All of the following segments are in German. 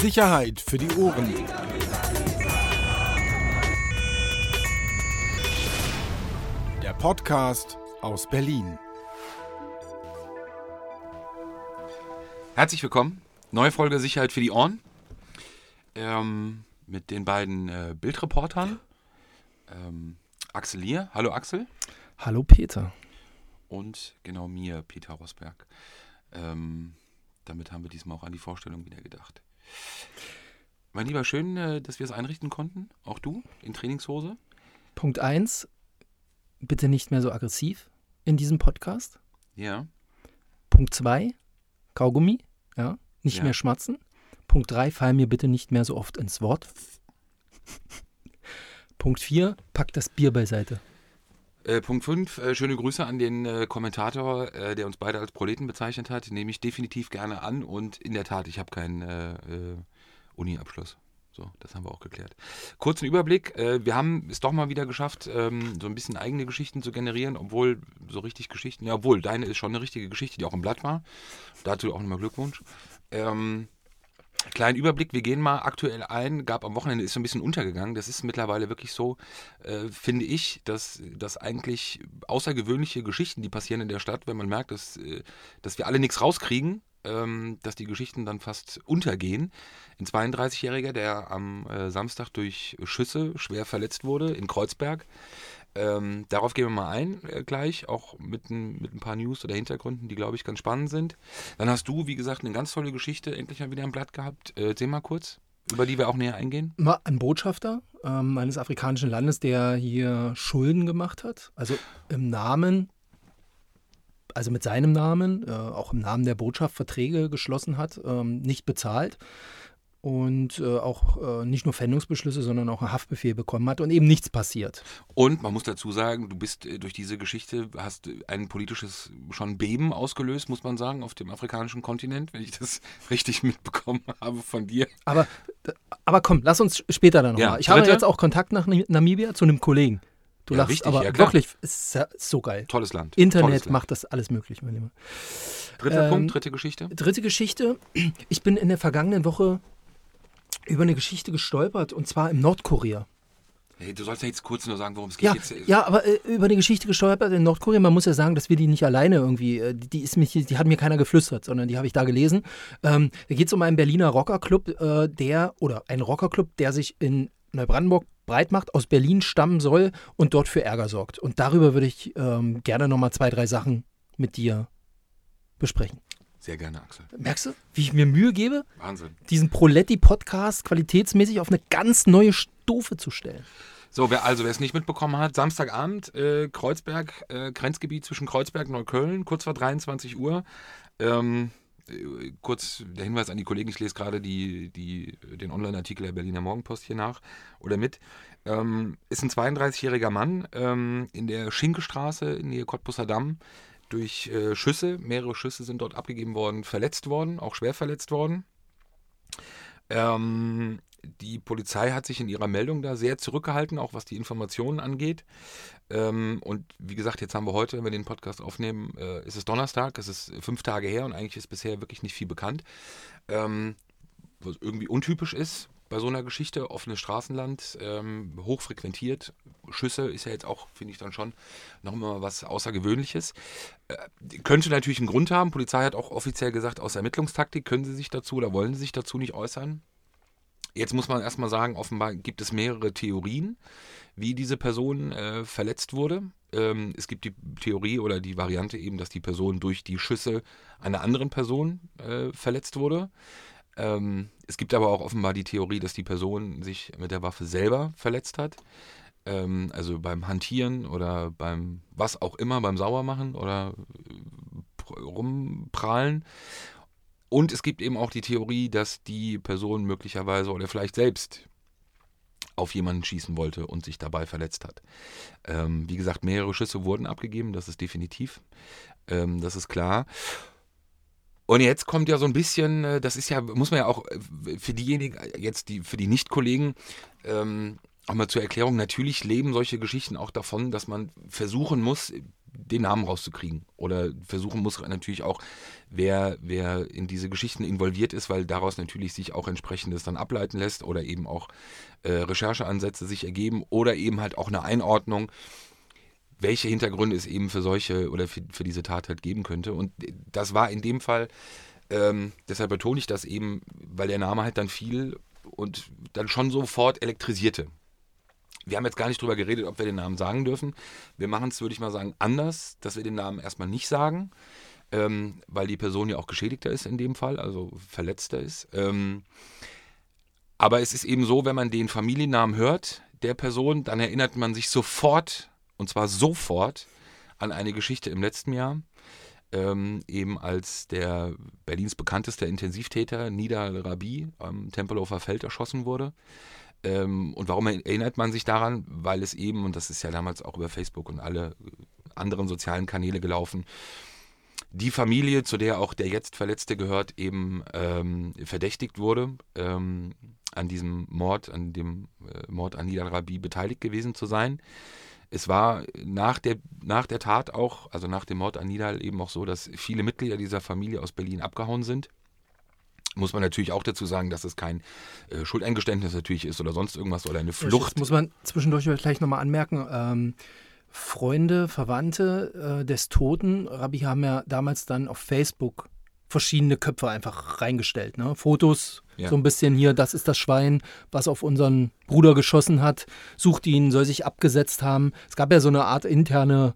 Sicherheit für die Ohren. Der Podcast aus Berlin. Herzlich willkommen. Neue Folge Sicherheit für die Ohren. Ähm, mit den beiden äh, Bildreportern. Ähm, Axel Lier. Hallo Axel. Hallo Peter. Und genau mir, Peter Rosberg. Ähm, damit haben wir diesmal auch an die Vorstellung wieder gedacht. Mein Lieber, schön, äh, dass wir es einrichten konnten. Auch du in Trainingshose. Punkt 1, bitte nicht mehr so aggressiv in diesem Podcast. Ja. Punkt 2, Kaugummi, ja, nicht Ja. mehr schmatzen. Punkt 3, fall mir bitte nicht mehr so oft ins Wort. Punkt 4, pack das Bier beiseite. Äh, Punkt 5, äh, schöne Grüße an den äh, Kommentator, äh, der uns beide als Proleten bezeichnet hat. Nehme ich definitiv gerne an und in der Tat, ich habe keinen äh, Uni-Abschluss. So, das haben wir auch geklärt. Kurzen Überblick. Wir haben es doch mal wieder geschafft, ähm, so ein bisschen eigene Geschichten zu generieren, obwohl so richtig Geschichten, ja, obwohl deine ist schon eine richtige Geschichte, die auch im Blatt war. Dazu auch nochmal Glückwunsch. Ähm, Kleinen Überblick, wir gehen mal aktuell ein, gab am Wochenende, ist so ein bisschen untergegangen. Das ist mittlerweile wirklich so, äh, finde ich, dass, dass eigentlich außergewöhnliche Geschichten, die passieren in der Stadt, wenn man merkt, dass, äh, dass wir alle nichts rauskriegen, ähm, dass die Geschichten dann fast untergehen. Ein 32-Jähriger, der am äh, Samstag durch Schüsse schwer verletzt wurde in Kreuzberg. Ähm, darauf gehen wir mal ein äh, gleich, auch mit, ein- mit ein paar News oder Hintergründen, die, glaube ich, ganz spannend sind. Dann hast du, wie gesagt, eine ganz tolle Geschichte endlich mal wieder im Blatt gehabt. Äh, erzähl mal kurz, über die wir auch näher eingehen. Ein Botschafter ähm, eines afrikanischen Landes, der hier Schulden gemacht hat. Also im Namen, also mit seinem Namen, äh, auch im Namen der Botschaft Verträge geschlossen hat, ähm, nicht bezahlt. Und äh, auch äh, nicht nur Pfändungsbeschlüsse, sondern auch einen Haftbefehl bekommen hat und eben nichts passiert. Und man muss dazu sagen, du bist äh, durch diese Geschichte, hast äh, ein politisches schon Beben ausgelöst, muss man sagen, auf dem afrikanischen Kontinent, wenn ich das richtig mitbekommen habe von dir. Aber, aber komm, lass uns später dann nochmal. Ja, ich habe jetzt auch Kontakt nach Nam- Namibia zu einem Kollegen. Du Ja, lachst, richtig, aber ja, klar. wirklich, ist ja so geil. Tolles Land. Tolles Internet Land. macht das alles möglich, mein Lieber. Dritter ähm, Punkt, dritte Geschichte. Dritte Geschichte. Ich bin in der vergangenen Woche über eine Geschichte gestolpert und zwar in Nordkorea. Hey, du sollst ja jetzt kurz nur sagen, worum es geht. Ja, jetzt, ja, aber äh, über eine Geschichte gestolpert in Nordkorea. Man muss ja sagen, dass wir die nicht alleine irgendwie, äh, die, ist mich, die hat mir keiner geflüstert, sondern die habe ich da gelesen. Ähm, da geht es um einen Berliner Rockerclub, äh, der, oder ein Rockerclub, der sich in Neubrandenburg breit macht, aus Berlin stammen soll und dort für Ärger sorgt. Und darüber würde ich ähm, gerne nochmal zwei, drei Sachen mit dir besprechen. Sehr gerne, Axel. Merkst du, wie ich mir Mühe gebe? Wahnsinn. diesen Proletti-Podcast qualitätsmäßig auf eine ganz neue Stufe zu stellen. So, wer also wer es nicht mitbekommen hat, Samstagabend, äh, Kreuzberg, äh, Grenzgebiet zwischen Kreuzberg und Neukölln, kurz vor 23 Uhr. Ähm, äh, kurz der Hinweis an die Kollegen, ich lese gerade die, die, den Online-Artikel der Berliner Morgenpost hier nach oder mit. Ähm, ist ein 32-jähriger Mann ähm, in der Schinkestraße in Nähe Cottbusser Damm durch äh, Schüsse, mehrere Schüsse sind dort abgegeben worden, verletzt worden, auch schwer verletzt worden. Ähm, die Polizei hat sich in ihrer Meldung da sehr zurückgehalten, auch was die Informationen angeht. Ähm, und wie gesagt, jetzt haben wir heute, wenn wir den Podcast aufnehmen, äh, ist es Donnerstag, es ist fünf Tage her und eigentlich ist bisher wirklich nicht viel bekannt. Ähm, was irgendwie untypisch ist bei so einer Geschichte, offenes Straßenland, ähm, hochfrequentiert. Schüsse ist ja jetzt auch, finde ich dann schon, noch immer was Außergewöhnliches. Äh, könnte natürlich einen Grund haben. Polizei hat auch offiziell gesagt, aus Ermittlungstaktik können sie sich dazu oder wollen sie sich dazu nicht äußern. Jetzt muss man erstmal sagen, offenbar gibt es mehrere Theorien, wie diese Person äh, verletzt wurde. Ähm, es gibt die Theorie oder die Variante eben, dass die Person durch die Schüsse einer anderen Person äh, verletzt wurde. Ähm, es gibt aber auch offenbar die Theorie, dass die Person sich mit der Waffe selber verletzt hat. Ähm, also beim Hantieren oder beim was auch immer, beim Sauermachen oder äh, pr- rumprahlen. Und es gibt eben auch die Theorie, dass die Person möglicherweise oder vielleicht selbst auf jemanden schießen wollte und sich dabei verletzt hat. Ähm, wie gesagt, mehrere Schüsse wurden abgegeben, das ist definitiv. Ähm, das ist klar. Und jetzt kommt ja so ein bisschen, äh, das ist ja, muss man ja auch äh, für diejenigen, äh, jetzt die, für die Nicht-Kollegen, ähm, auch mal zur Erklärung, natürlich leben solche Geschichten auch davon, dass man versuchen muss, den Namen rauszukriegen. Oder versuchen muss natürlich auch, wer, wer in diese Geschichten involviert ist, weil daraus natürlich sich auch entsprechendes dann ableiten lässt oder eben auch äh, Rechercheansätze sich ergeben oder eben halt auch eine Einordnung, welche Hintergründe es eben für solche oder für, für diese Tat halt geben könnte. Und das war in dem Fall, ähm, deshalb betone ich das eben, weil der Name halt dann fiel und dann schon sofort elektrisierte. Wir haben jetzt gar nicht drüber geredet, ob wir den Namen sagen dürfen. Wir machen es, würde ich mal sagen, anders, dass wir den Namen erstmal nicht sagen, ähm, weil die Person ja auch geschädigter ist in dem Fall, also verletzter ist. Ähm, aber es ist eben so, wenn man den Familiennamen hört der Person, dann erinnert man sich sofort, und zwar sofort, an eine Geschichte im letzten Jahr. Ähm, eben als der Berlins bekannteste Intensivtäter Nida Rabi am Tempelhofer Feld erschossen wurde. Ähm, und warum erinnert man sich daran? Weil es eben, und das ist ja damals auch über Facebook und alle anderen sozialen Kanäle gelaufen, die Familie, zu der auch der jetzt Verletzte gehört, eben ähm, verdächtigt wurde, ähm, an diesem Mord, an dem äh, Mord an Nidal Rabi beteiligt gewesen zu sein. Es war nach der, nach der Tat auch, also nach dem Mord an Nidal eben auch so, dass viele Mitglieder dieser Familie aus Berlin abgehauen sind muss man natürlich auch dazu sagen, dass es kein äh, Schuldeingeständnis natürlich ist oder sonst irgendwas oder eine Flucht. Das muss man zwischendurch gleich nochmal anmerken. Ähm, Freunde, Verwandte äh, des Toten, Rabbi haben ja damals dann auf Facebook verschiedene Köpfe einfach reingestellt. Ne? Fotos, ja. so ein bisschen hier, das ist das Schwein, was auf unseren Bruder geschossen hat, sucht ihn, soll sich abgesetzt haben. Es gab ja so eine Art interne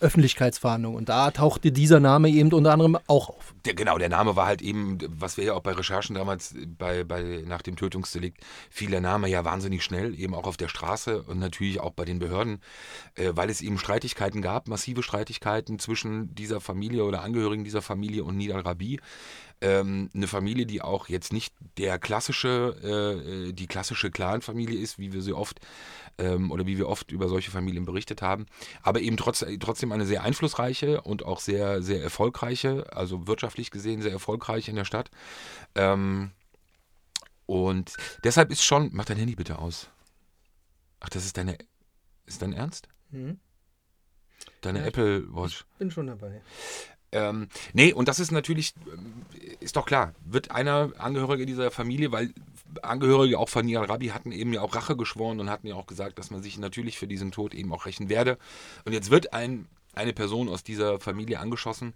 Öffentlichkeitsverhandlung. Und da tauchte dieser Name eben unter anderem auch auf. Der, genau, der Name war halt eben, was wir ja auch bei Recherchen damals bei, bei, nach dem Tötungsdelikt, fiel der Name ja wahnsinnig schnell, eben auch auf der Straße und natürlich auch bei den Behörden, äh, weil es eben Streitigkeiten gab, massive Streitigkeiten zwischen dieser Familie oder Angehörigen dieser Familie und Nidal Rabi ähm, eine Familie, die auch jetzt nicht der klassische, äh, äh, die klassische Clan-Familie ist, wie wir sie oft ähm, oder wie wir oft über solche Familien berichtet haben, aber eben trotz, trotzdem eine sehr einflussreiche und auch sehr, sehr erfolgreiche, also wirtschaftlich gesehen sehr erfolgreich in der Stadt. Ähm, und deshalb ist schon, mach dein Handy bitte aus. Ach, das ist deine, ist dein Ernst? Mhm. Deine ja, Apple Watch. Ich bin schon dabei. Ähm, nee, und das ist natürlich, äh, ist doch klar, wird einer Angehörige dieser Familie, weil Angehörige auch von Nial Rabi hatten eben ja auch Rache geschworen und hatten ja auch gesagt, dass man sich natürlich für diesen Tod eben auch rächen werde. Und jetzt wird ein, eine Person aus dieser Familie angeschossen.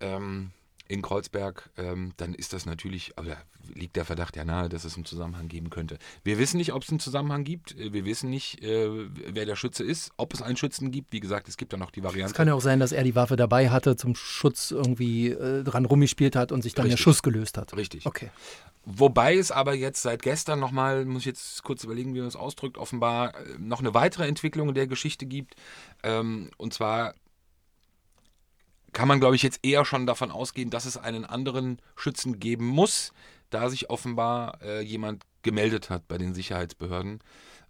Ähm, in Kreuzberg, ähm, dann ist das natürlich, aber liegt der Verdacht ja nahe, dass es einen Zusammenhang geben könnte. Wir wissen nicht, ob es einen Zusammenhang gibt. Wir wissen nicht, äh, wer der Schütze ist, ob es einen Schützen gibt. Wie gesagt, es gibt ja noch die Variante. Es kann ja auch sein, dass er die Waffe dabei hatte, zum Schutz irgendwie äh, dran rumgespielt hat und sich dann Richtig. der Schuss gelöst hat. Richtig. Okay. Wobei es aber jetzt seit gestern nochmal, muss ich jetzt kurz überlegen, wie man das ausdrückt, offenbar äh, noch eine weitere Entwicklung in der Geschichte gibt. Ähm, und zwar kann man, glaube ich, jetzt eher schon davon ausgehen, dass es einen anderen Schützen geben muss, da sich offenbar äh, jemand gemeldet hat bei den Sicherheitsbehörden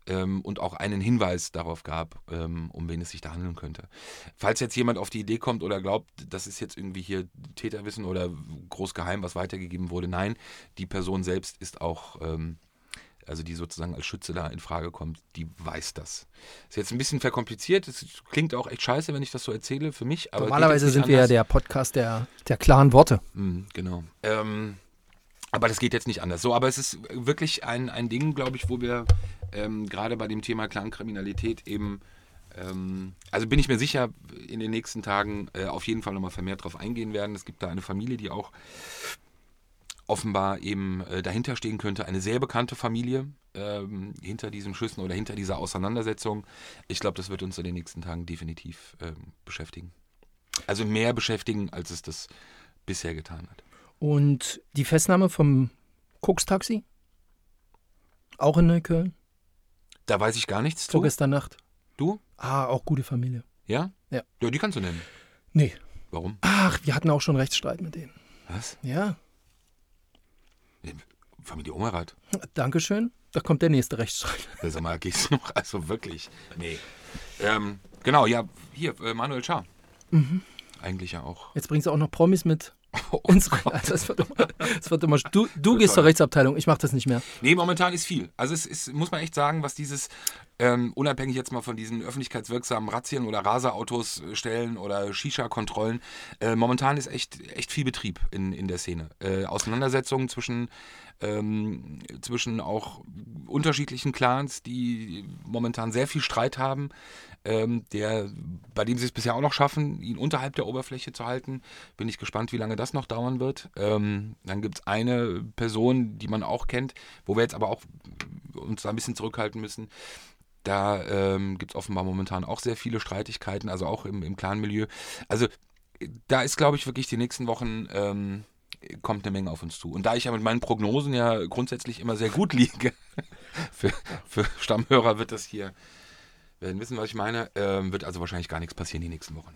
ähm, und auch einen Hinweis darauf gab, ähm, um wen es sich da handeln könnte. Falls jetzt jemand auf die Idee kommt oder glaubt, das ist jetzt irgendwie hier Täterwissen oder großgeheim, was weitergegeben wurde, nein, die Person selbst ist auch ähm, also die sozusagen als Schütze da in Frage kommt, die weiß das. Ist jetzt ein bisschen verkompliziert, es klingt auch echt scheiße, wenn ich das so erzähle für mich. Aber Normalerweise sind wir ja der Podcast der, der klaren Worte. Mhm, genau. Ähm, aber das geht jetzt nicht anders. So, aber es ist wirklich ein, ein Ding, glaube ich, wo wir ähm, gerade bei dem Thema Clankriminalität eben, ähm, also bin ich mir sicher, in den nächsten Tagen äh, auf jeden Fall nochmal vermehrt drauf eingehen werden. Es gibt da eine Familie, die auch offenbar eben äh, dahinter stehen könnte. Eine sehr bekannte Familie ähm, hinter diesen Schüssen oder hinter dieser Auseinandersetzung. Ich glaube, das wird uns in den nächsten Tagen definitiv ähm, beschäftigen. Also mehr beschäftigen, als es das bisher getan hat. Und die Festnahme vom Koks-Taxi? Auch in Neukölln? Da weiß ich gar nichts Vorgestern Nacht. Du? Ah, auch gute Familie. Ja? Ja. Ja, die kannst du nennen. Nee. Warum? Ach, wir hatten auch schon Rechtsstreit mit denen. Was? Ja. Familie Omerath. Dankeschön. Da kommt der nächste Rechtsstreit. Sag mal, gehst du noch? Also wirklich. Nee. Ähm, genau, ja, hier, äh, Manuel Schaar. Mhm. Eigentlich ja auch. Jetzt bringst du auch noch Promis mit. Oh also es wird immer, es wird immer du, du gehst zur Rechtsabteilung, ich mache das nicht mehr. Nee, momentan ist viel. Also es ist, muss man echt sagen, was dieses, ähm, unabhängig jetzt mal von diesen öffentlichkeitswirksamen Razzien oder Raserautos stellen oder Shisha-Kontrollen, äh, momentan ist echt, echt viel Betrieb in, in der Szene. Äh, Auseinandersetzungen zwischen ähm, zwischen auch unterschiedlichen Clans, die momentan sehr viel Streit haben, ähm, der, bei dem sie es bisher auch noch schaffen, ihn unterhalb der Oberfläche zu halten. Bin ich gespannt, wie lange das noch dauern wird. Ähm, dann gibt es eine Person, die man auch kennt, wo wir jetzt aber auch uns da ein bisschen zurückhalten müssen. Da ähm, gibt es offenbar momentan auch sehr viele Streitigkeiten, also auch im, im Clan-Milieu. Also da ist, glaube ich, wirklich die nächsten Wochen ähm, kommt eine Menge auf uns zu. Und da ich ja mit meinen Prognosen ja grundsätzlich immer sehr gut liege, für, für Stammhörer wird das hier, werden wissen, was ich meine, äh, wird also wahrscheinlich gar nichts passieren die nächsten Wochen.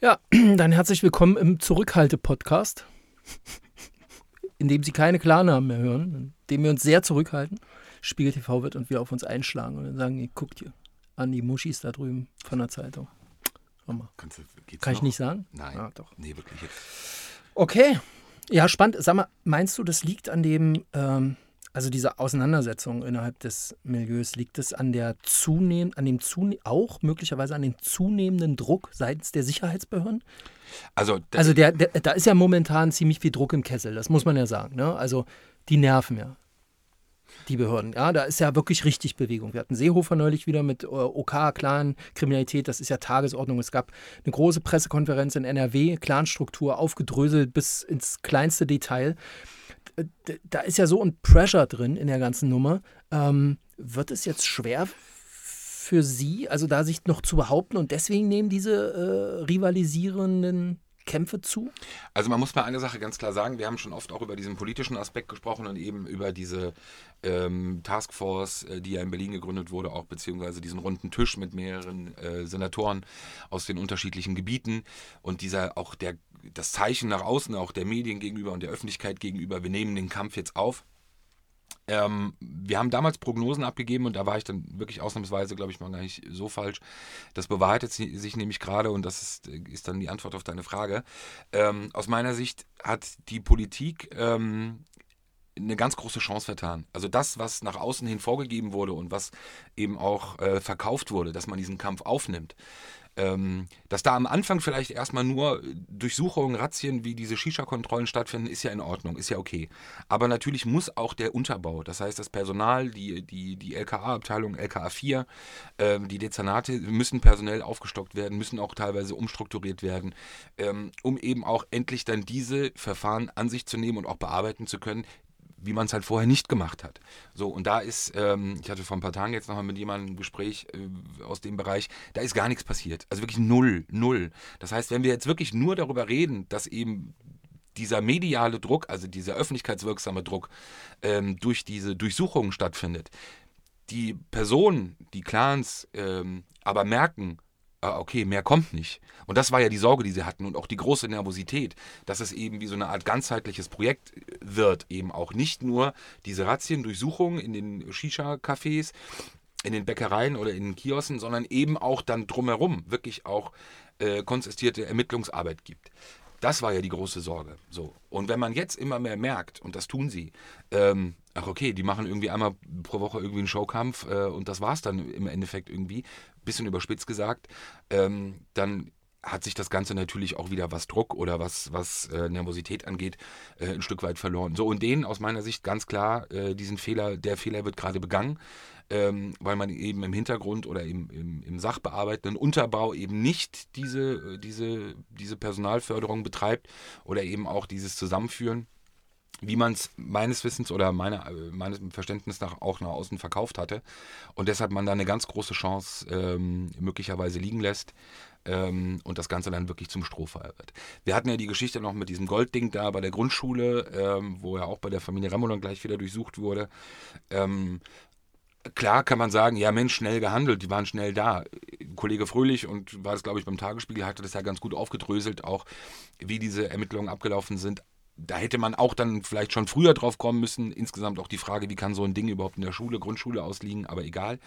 Ja, dann herzlich willkommen im Zurückhalte-Podcast, in dem Sie keine Klarnamen mehr hören, in dem wir uns sehr zurückhalten. Spiegel TV wird und wir auf uns einschlagen und dann sagen, ihr guckt hier an die Muschis da drüben von der Zeitung. Kannst du, Kann noch? ich nicht sagen? Nein. Ah, doch. Nee, wirklich jetzt. Okay. Ja, spannend. Sag mal, meinst du, das liegt an dem, ähm, also diese Auseinandersetzung innerhalb des Milieus, liegt es an der zunehmend, an dem zune auch möglicherweise an den zunehmenden Druck seitens der Sicherheitsbehörden? Also, da- Also der, der, da ist ja momentan ziemlich viel Druck im Kessel, das muss man ja sagen. Ne? Also die nerven ja. Die Behörden, ja, da ist ja wirklich richtig Bewegung. Wir hatten Seehofer neulich wieder mit äh, OK, Clan, Kriminalität, das ist ja Tagesordnung. Es gab eine große Pressekonferenz in NRW, Clanstruktur aufgedröselt bis ins kleinste Detail. Da ist ja so ein Pressure drin in der ganzen Nummer. Ähm, wird es jetzt schwer für Sie, also da sich noch zu behaupten und deswegen nehmen diese äh, rivalisierenden Kämpfe zu? Also man muss mal eine Sache ganz klar sagen, wir haben schon oft auch über diesen politischen Aspekt gesprochen und eben über diese ähm, Taskforce, äh, die ja in Berlin gegründet wurde, auch beziehungsweise diesen runden Tisch mit mehreren äh, Senatoren aus den unterschiedlichen Gebieten und dieser auch der das Zeichen nach außen, auch der Medien gegenüber und der Öffentlichkeit gegenüber, wir nehmen den Kampf jetzt auf. Ähm, wir haben damals Prognosen abgegeben und da war ich dann wirklich ausnahmsweise, glaube ich, mal gar nicht so falsch. Das bewahrheitet si- sich nämlich gerade und das ist, ist dann die Antwort auf deine Frage. Ähm, aus meiner Sicht hat die Politik ähm, eine ganz große Chance vertan. Also das, was nach außen hin vorgegeben wurde und was eben auch äh, verkauft wurde, dass man diesen Kampf aufnimmt. Ähm, dass da am Anfang vielleicht erstmal nur Durchsuchungen, Razzien wie diese Shisha-Kontrollen stattfinden, ist ja in Ordnung, ist ja okay. Aber natürlich muss auch der Unterbau, das heißt das Personal, die, die, die LKA-Abteilung, LKA 4, ähm, die Dezernate müssen personell aufgestockt werden, müssen auch teilweise umstrukturiert werden, ähm, um eben auch endlich dann diese Verfahren an sich zu nehmen und auch bearbeiten zu können, wie man es halt vorher nicht gemacht hat. So, und da ist, ähm, ich hatte vor ein paar Tagen jetzt nochmal mit jemandem ein Gespräch äh, aus dem Bereich, da ist gar nichts passiert. Also wirklich null, null. Das heißt, wenn wir jetzt wirklich nur darüber reden, dass eben dieser mediale Druck, also dieser öffentlichkeitswirksame Druck ähm, durch diese Durchsuchungen stattfindet, die Personen, die Clans ähm, aber merken, ah, okay, mehr kommt nicht. Und das war ja die Sorge, die sie hatten und auch die große Nervosität, dass es eben wie so eine Art ganzheitliches Projekt wird, eben auch nicht nur diese Razzien, Durchsuchungen in den Shisha-Cafés, in den Bäckereien oder in den Kiosken, sondern eben auch dann drumherum wirklich auch äh, konsistierte Ermittlungsarbeit gibt. Das war ja die große Sorge. So. Und wenn man jetzt immer mehr merkt, und das tun sie, ähm, ach okay, die machen irgendwie einmal pro Woche irgendwie einen Showkampf äh, und das war's dann im Endeffekt irgendwie, bisschen überspitzt gesagt, ähm, dann hat sich das Ganze natürlich auch wieder, was Druck oder was, was äh, Nervosität angeht, äh, ein Stück weit verloren. So, und denen aus meiner Sicht ganz klar, äh, diesen Fehler, der Fehler wird gerade begangen, ähm, weil man eben im Hintergrund oder im, im, im sachbearbeitenden Unterbau eben nicht diese, äh, diese, diese Personalförderung betreibt oder eben auch dieses Zusammenführen wie man es meines Wissens oder meiner, äh, meines Verständnisses nach auch nach außen verkauft hatte. Und deshalb man da eine ganz große Chance ähm, möglicherweise liegen lässt ähm, und das Ganze dann wirklich zum Strohfeuer wird. Wir hatten ja die Geschichte noch mit diesem Goldding da bei der Grundschule, ähm, wo ja auch bei der Familie dann gleich wieder durchsucht wurde. Ähm, Klar kann man sagen, ja Mensch, schnell gehandelt, die waren schnell da. Kollege Fröhlich und war es, glaube ich, beim Tagesspiegel, hatte das ja ganz gut aufgedröselt, auch wie diese Ermittlungen abgelaufen sind. Da hätte man auch dann vielleicht schon früher drauf kommen müssen. Insgesamt auch die Frage, wie kann so ein Ding überhaupt in der Schule, Grundschule ausliegen, aber egal.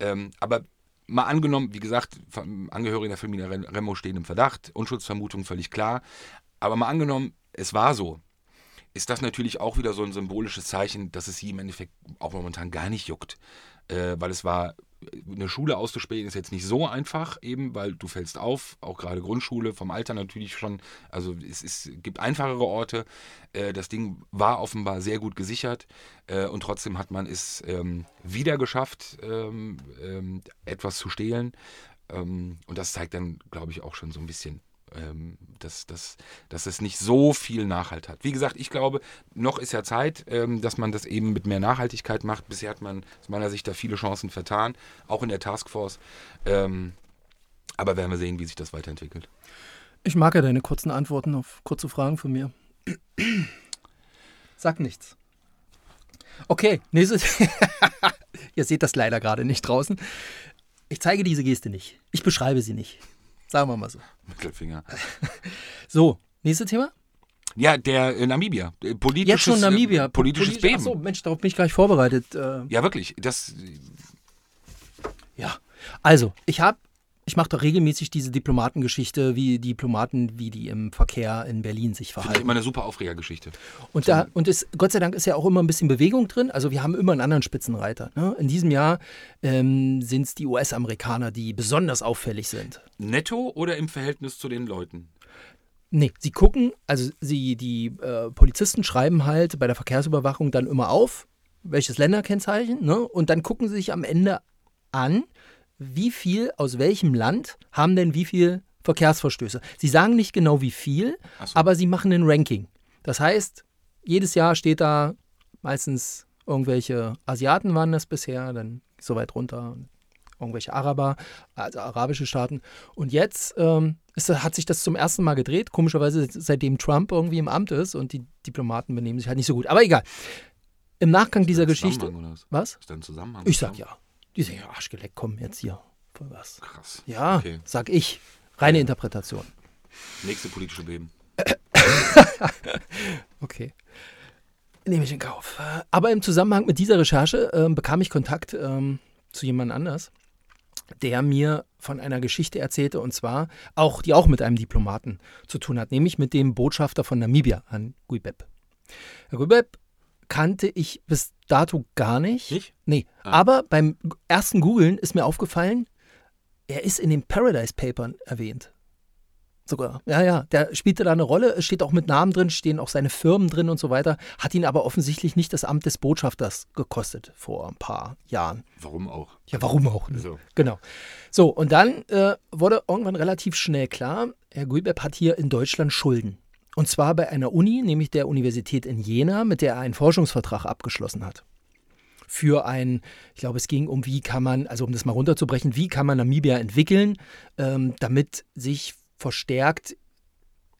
Ähm, aber mal angenommen, wie gesagt, Angehörige der Familie Remo stehen im Verdacht, Unschuldsvermutung völlig klar. Aber mal angenommen, es war so, ist das natürlich auch wieder so ein symbolisches Zeichen, dass es sie im Endeffekt auch momentan gar nicht juckt. Äh, weil es war, eine Schule auszuspähen ist jetzt nicht so einfach, eben, weil du fällst auf, auch gerade Grundschule, vom Alter natürlich schon. Also es, es gibt einfachere Orte. Äh, das Ding war offenbar sehr gut gesichert äh, und trotzdem hat man es ähm, wieder geschafft, ähm, ähm, etwas zu stehlen. Ähm, und das zeigt dann, glaube ich, auch schon so ein bisschen ähm, dass, dass, dass es nicht so viel Nachhalt hat. Wie gesagt, ich glaube, noch ist ja Zeit, ähm, dass man das eben mit mehr Nachhaltigkeit macht. Bisher hat man aus meiner Sicht da viele Chancen vertan, auch in der Taskforce. Ähm, aber werden wir sehen, wie sich das weiterentwickelt. Ich mag ja deine kurzen Antworten auf kurze Fragen von mir. Sag nichts. Okay, nächstes. Ihr seht das leider gerade nicht draußen. Ich zeige diese Geste nicht. Ich beschreibe sie nicht. Sagen wir mal so. Mittelfinger. So, nächstes Thema? Ja, der äh, Namibia. Äh, politisches, Jetzt schon Namibia. Äh, politisches Politisch, Beben. Achso, Mensch, darauf bin ich gar nicht vorbereitet. Äh, Ja, wirklich. Das, ja. Also, ich habe, ich mache doch regelmäßig diese Diplomatengeschichte, wie Diplomaten, wie die im Verkehr in Berlin sich finde ich verhalten. immer eine super Aufregergeschichte. Und da, und es, Gott sei Dank ist ja auch immer ein bisschen Bewegung drin. Also wir haben immer einen anderen Spitzenreiter. Ne? In diesem Jahr ähm, sind es die US-Amerikaner, die besonders auffällig sind. Netto oder im Verhältnis zu den Leuten? Nee, sie gucken, also sie, die äh, Polizisten schreiben halt bei der Verkehrsüberwachung dann immer auf, welches Länderkennzeichen, ne? Und dann gucken sie sich am Ende an, wie viel aus welchem Land haben denn wie viel Verkehrsverstöße. Sie sagen nicht genau wie viel, so. aber sie machen ein Ranking. Das heißt, jedes Jahr steht da meistens irgendwelche Asiaten waren das bisher, dann so weit runter, irgendwelche Araber, also arabische Staaten. Und jetzt ähm, ist, hat sich das zum ersten Mal gedreht, komischerweise seitdem Trump irgendwie im Amt ist und die Diplomaten benehmen sich halt nicht so gut. Aber egal. Im Nachgang dieser Geschichte. Was? Ist da ein Zusammenhang? Ich sag ja. Die sagen ja, Arschgeleck, komm jetzt hier. Voll was. Krass. Ja, Okay. sag ich. Reine Interpretation. Nächste politische Beben. Okay. Nehme ich in Kauf. Aber im Zusammenhang mit dieser Recherche ähm, bekam ich Kontakt ähm, zu jemand anders, der mir von einer Geschichte erzählte und zwar auch, die auch mit einem Diplomaten zu tun hat, nämlich mit dem Botschafter von Namibia, Herrn Guibeb. Herr Guibeb kannte ich bis dato gar nicht. Nicht? Nee, Ah. aber beim ersten Googlen ist mir aufgefallen, er ist in den Paradise Papern erwähnt. Sogar. Ja, ja, der spielte da eine Rolle. Es steht auch mit Namen drin, stehen auch seine Firmen drin und so weiter. Hat ihn aber offensichtlich nicht das Amt des Botschafters gekostet vor ein paar Jahren. Warum auch? Ja, warum auch? Ne? So. Genau. So, und dann äh, wurde irgendwann relativ schnell klar, Herr Guibeb hat hier in Deutschland Schulden. Und zwar bei einer Uni, nämlich der Universität in Jena, mit der er einen Forschungsvertrag abgeschlossen hat. Für ein, ich glaube, es ging um, wie kann man, also um das mal runterzubrechen, wie kann man Namibia entwickeln, ähm, damit sich verstärkt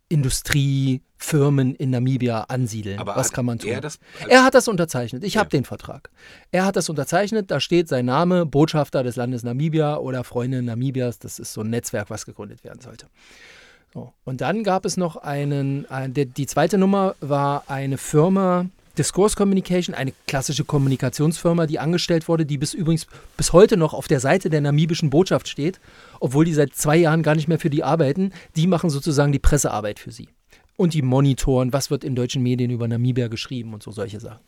Industriefirmen in Namibia ansiedeln. Aber Was kann man tun? Er, das, Er hat das unterzeichnet. Ich Ja. habe den Vertrag. Er hat das unterzeichnet. Da steht sein Name, Botschafter des Landes Namibia oder Freunde Namibias. Das ist so ein Netzwerk, was gegründet werden sollte. So. Und dann gab es noch einen, ein, der, die zweite Nummer war eine Firma, Discourse Communication, eine klassische Kommunikationsfirma, die angestellt wurde, die bis übrigens bis heute noch auf der Seite der namibischen Botschaft steht, obwohl die seit zwei Jahren gar nicht mehr für die arbeiten. Die machen sozusagen die Pressearbeit für sie. Und die monitoren, was wird in deutschen Medien über Namibia geschrieben und so solche Sachen.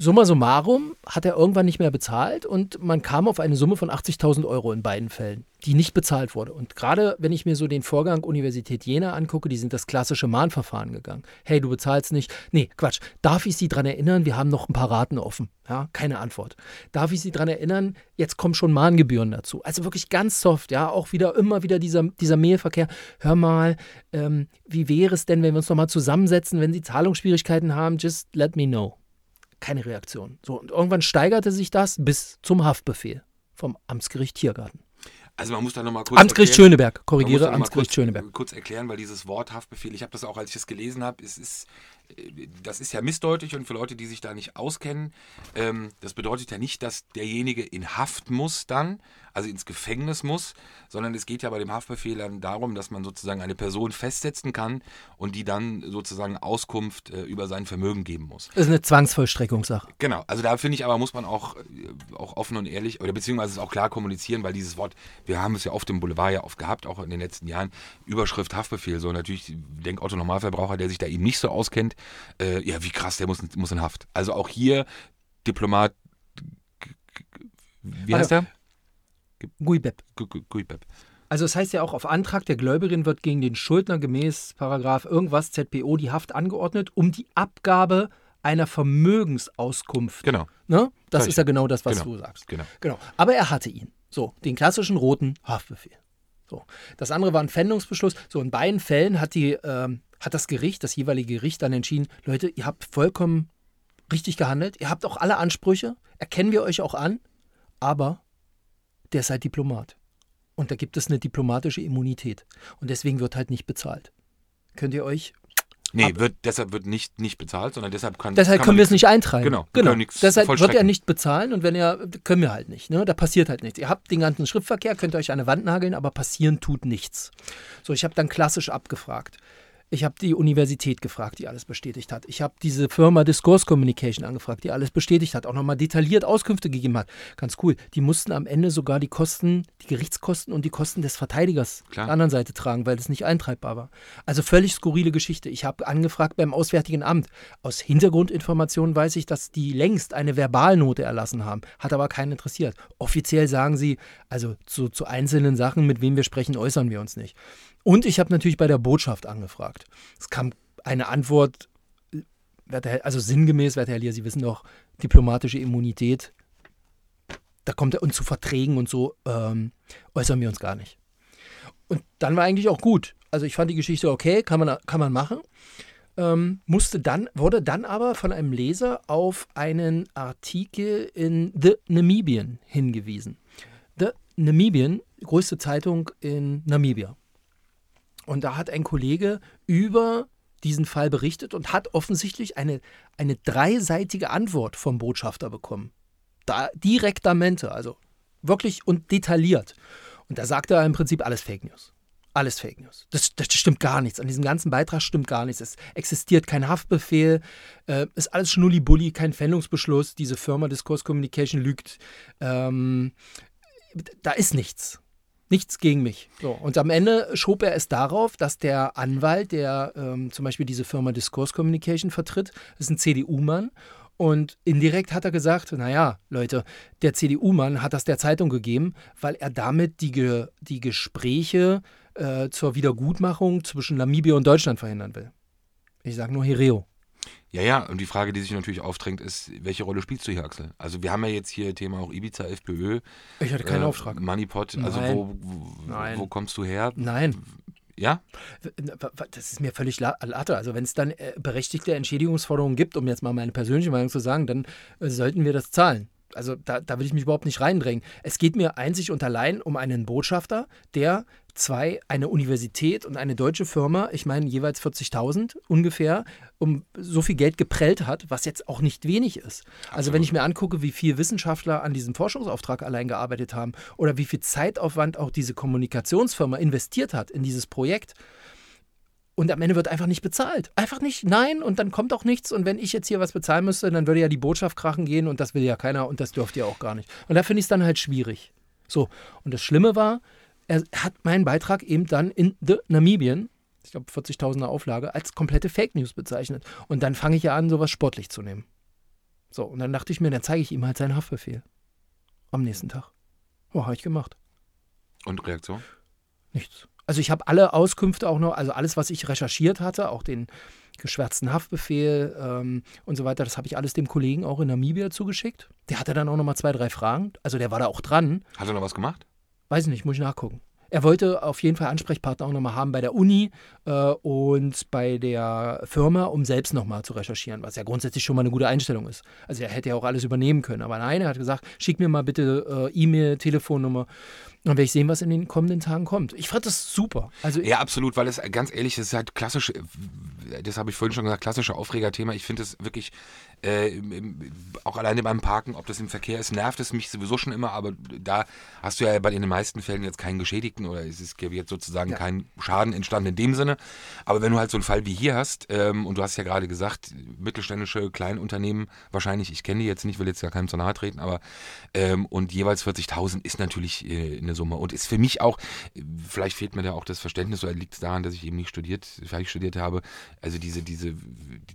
Summa summarum hat er irgendwann nicht mehr bezahlt und man kam auf eine Summe von 80.000 Euro in beiden Fällen, die nicht bezahlt wurde. Und gerade wenn ich mir so den Vorgang Universität Jena angucke, die sind das klassische Mahnverfahren gegangen. Hey, du bezahlst nicht. Nee, Quatsch. Darf ich Sie daran erinnern, wir haben noch ein paar Raten offen? Ja, keine Antwort. Darf ich Sie daran erinnern, jetzt kommen schon Mahngebühren dazu. Also wirklich ganz soft, ja, auch wieder immer wieder dieser, dieser Mailverkehr. Hör mal, ähm, wie wäre es denn, wenn wir uns nochmal zusammensetzen, wenn Sie Zahlungsschwierigkeiten haben, just let me know keine Reaktion. So, und irgendwann steigerte sich das bis zum Haftbefehl vom Amtsgericht Tiergarten. also man muss da nochmal kurz Amtsgericht erklären- Schöneberg, korrigiere, Amtsgericht kurz, Schöneberg. kurz erklären, weil dieses Wort Haftbefehl, ich habe das auch, als ich es gelesen habe, es ist das ist ja missdeutig und für Leute, die sich da nicht auskennen, ähm, das bedeutet ja nicht, dass derjenige in Haft muss dann, also ins Gefängnis muss, sondern es geht ja bei dem Haftbefehl dann darum, dass man sozusagen eine Person festsetzen kann und die dann sozusagen Auskunft äh, über sein Vermögen geben muss. Das ist eine Zwangsvollstreckungssache. Genau, also da finde ich aber, muss man auch, äh, auch offen und ehrlich oder beziehungsweise auch klar kommunizieren, weil dieses Wort, wir haben es ja oft im Boulevard ja oft gehabt, auch in den letzten Jahren, Überschrift Haftbefehl, so natürlich denkt Otto Normalverbraucher, der sich da eben nicht so auskennt, äh, ja, wie krass, der muss, muss in Haft. Also auch hier Diplomat, wie heißt der? Guibeb. Gu- Gu- Guibeb. Also es heißt ja auch, auf Antrag der Gläubigerin wird gegen den Schuldner gemäß Paragraph irgendwas ZPO die Haft angeordnet, um die Abgabe einer Vermögensauskunft. Genau, Ne? Das Richtig. ist ja genau das, was Genau. du sagst. genau. Genau. Aber er hatte ihn. So, den klassischen roten Haftbefehl. So. Das andere war ein Pfändungsbeschluss. So, in beiden Fällen hat, die, ähm, hat das Gericht, das jeweilige Gericht dann entschieden, Leute, ihr habt vollkommen richtig gehandelt, ihr habt auch alle Ansprüche, erkennen wir euch auch an, aber der ist halt Diplomat. Und da gibt es eine diplomatische Immunität. Und deswegen wird halt nicht bezahlt. Könnt ihr euch Nee, wird, deshalb wird nicht, nicht bezahlt, sondern deshalb kann Deshalb kann können wir es nicht eintreiben. Genau, genau. Deshalb wird er nicht bezahlen und wenn er, können wir halt nicht. Ne? Da passiert halt nichts. Ihr habt den ganzen Schriftverkehr, könnt ihr euch an eine Wand nageln, aber passieren tut nichts. So, ich habe dann klassisch abgefragt. Ich habe die Universität gefragt, die alles bestätigt hat. Ich habe diese Firma Discourse Communication angefragt, die alles bestätigt hat, auch nochmal detailliert Auskünfte gegeben hat. Ganz cool. Die mussten am Ende sogar die Kosten, die Gerichtskosten und die Kosten des Verteidigers Klar. der anderen Seite tragen, weil das nicht eintreibbar war. Also völlig skurrile Geschichte. Ich habe angefragt beim Auswärtigen Amt. Aus Hintergrundinformationen weiß ich, dass die längst eine Verbalnote erlassen haben. Hat aber keinen interessiert. Offiziell sagen sie, also zu, zu einzelnen Sachen, mit wem wir sprechen, äußern wir uns nicht. Und ich habe natürlich bei der Botschaft angefragt. Es kam eine Antwort, also sinngemäß, werte Herr Lier, Sie wissen doch, diplomatische Immunität, da kommt er, und zu Verträgen und so ähm, äußern wir uns gar nicht. Und dann war eigentlich auch gut. Also ich fand die Geschichte okay, kann man, kann man machen. Ähm, musste dann, wurde dann aber von einem Leser auf einen Artikel in The Namibian hingewiesen. The Namibian, größte Zeitung in Namibia. Und da hat ein Kollege über diesen Fall berichtet und hat offensichtlich eine, eine dreiseitige Antwort vom Botschafter bekommen. Da, direktamente, also wirklich und detailliert. Und da sagt er im Prinzip alles Fake News. Alles Fake News. Das, das stimmt gar nichts. An diesem ganzen Beitrag stimmt gar nichts. Es existiert kein Haftbefehl, äh, ist alles Schnullibulli, kein Fändungsbeschluss. Diese Firma Discourse Communication lügt. Ähm, da ist nichts. Nichts gegen mich. So, und am Ende schob er es darauf, dass der Anwalt, der ähm, zum Beispiel diese Firma Discourse Communication vertritt, ist ein CDU-Mann. Und indirekt hat er gesagt, naja, Leute, der CDU-Mann hat das der Zeitung gegeben, weil er damit die, Ge die Gespräche äh, zur Wiedergutmachung zwischen Namibia und Deutschland verhindern will. Ich sage nur Hireo. Ja, ja, und die Frage, die sich natürlich aufdrängt, ist, welche Rolle spielst du hier, Axel? Also wir haben ja jetzt hier Thema auch Ibiza, FPÖ. Ich hatte keinen äh, Auftrag. Moneypot, also wo, wo, wo kommst du her? Nein, Ja? Das ist mir völlig la- Latte. Also wenn es dann äh, berechtigte Entschädigungsforderungen gibt, um jetzt mal meine persönliche Meinung zu sagen, dann äh, sollten wir das zahlen. Also da, da will ich mich überhaupt nicht reindrängen. Es geht mir einzig und allein um einen Botschafter, der zwei, eine Universität und eine deutsche Firma, ich meine jeweils 40.000 ungefähr, um so viel Geld geprellt hat, was jetzt auch nicht wenig ist. Also wenn ich mir angucke, wie viel Wissenschaftler an diesem Forschungsauftrag allein gearbeitet haben oder wie viel Zeitaufwand auch diese Kommunikationsfirma investiert hat in dieses Projekt, und am Ende wird einfach nicht bezahlt. Einfach nicht, nein, und dann kommt auch nichts. Und wenn ich jetzt hier was bezahlen müsste, dann würde ja die Botschaft krachen gehen und das will ja keiner und das dürft ihr auch gar nicht. Und da finde ich es dann halt schwierig. So, und das Schlimme war, er hat meinen Beitrag eben dann in The Namibian, ich glaube 40.000er Auflage, als komplette Fake News bezeichnet. Und dann fange ich ja an, sowas sportlich zu nehmen. So, und dann dachte ich mir, dann zeige ich ihm halt seinen Haftbefehl. Am nächsten Tag. Oh, habe ich gemacht. Und Reaktion? Nichts. Also ich habe alle Auskünfte auch noch, also alles, was ich recherchiert hatte, auch den geschwärzten Haftbefehl ähm, und so weiter, das habe ich alles dem Kollegen auch in Namibia zugeschickt. Der hatte dann auch noch mal zwei, drei Fragen. Also der war da auch dran. Hat er noch was gemacht? Weiß ich nicht, muss ich nachgucken. Er wollte auf jeden Fall Ansprechpartner auch nochmal haben bei der Uni äh, und bei der Firma, um selbst nochmal zu recherchieren, was ja grundsätzlich schon mal eine gute Einstellung ist. Also er hätte ja auch alles übernehmen können. Aber nein, er hat gesagt, schick mir mal bitte äh, E-Mail, Telefonnummer. Dann werde ich sehen, was in den kommenden Tagen kommt. Ich fand das super. Also Ja, absolut, weil es ganz ehrlich, das ist halt klassisch, äh, das habe ich vorhin schon gesagt, klassische Aufregerthema. Ich finde es wirklich, äh, auch alleine beim Parken, ob das im Verkehr ist, nervt es mich sowieso schon immer, aber da hast du ja bei in den meisten Fällen jetzt keinen Geschädigten oder es ist jetzt sozusagen Ja. kein Schaden entstanden in dem Sinne. Aber wenn du halt so einen Fall wie hier hast, ähm, und du hast ja gerade gesagt, mittelständische Kleinunternehmen, wahrscheinlich, ich kenne die jetzt nicht, will jetzt ja keinem zu nahe treten, aber ähm, und jeweils 40.000 ist natürlich äh, eine Summe und ist für mich auch, vielleicht fehlt mir da auch das Verständnis oder liegt es daran, dass ich eben nicht studiert, fertig studiert habe, also diese, diese,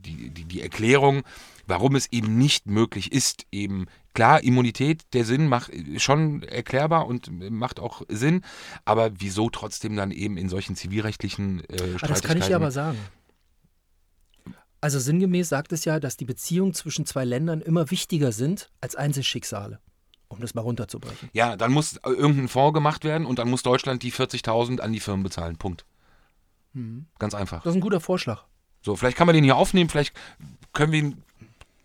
die, die, die Erklärung, warum es eben nicht möglich ist, eben klar, Immunität, der Sinn macht ist schon erklärbar und macht auch Sinn, aber wieso trotzdem dann eben in solchen zivilrechtlichen äh, das kann ich dir aber sagen. Also sinngemäß sagt es ja, dass die Beziehungen zwischen zwei Ländern immer wichtiger sind als Einzelschicksale, um das mal runterzubrechen. Ja, dann muss irgendein Fonds gemacht werden und dann muss Deutschland die 40.000 an die Firmen bezahlen. Punkt. Ganz einfach. Das ist ein guter Vorschlag. So, vielleicht kann man den hier aufnehmen, vielleicht können wir ihn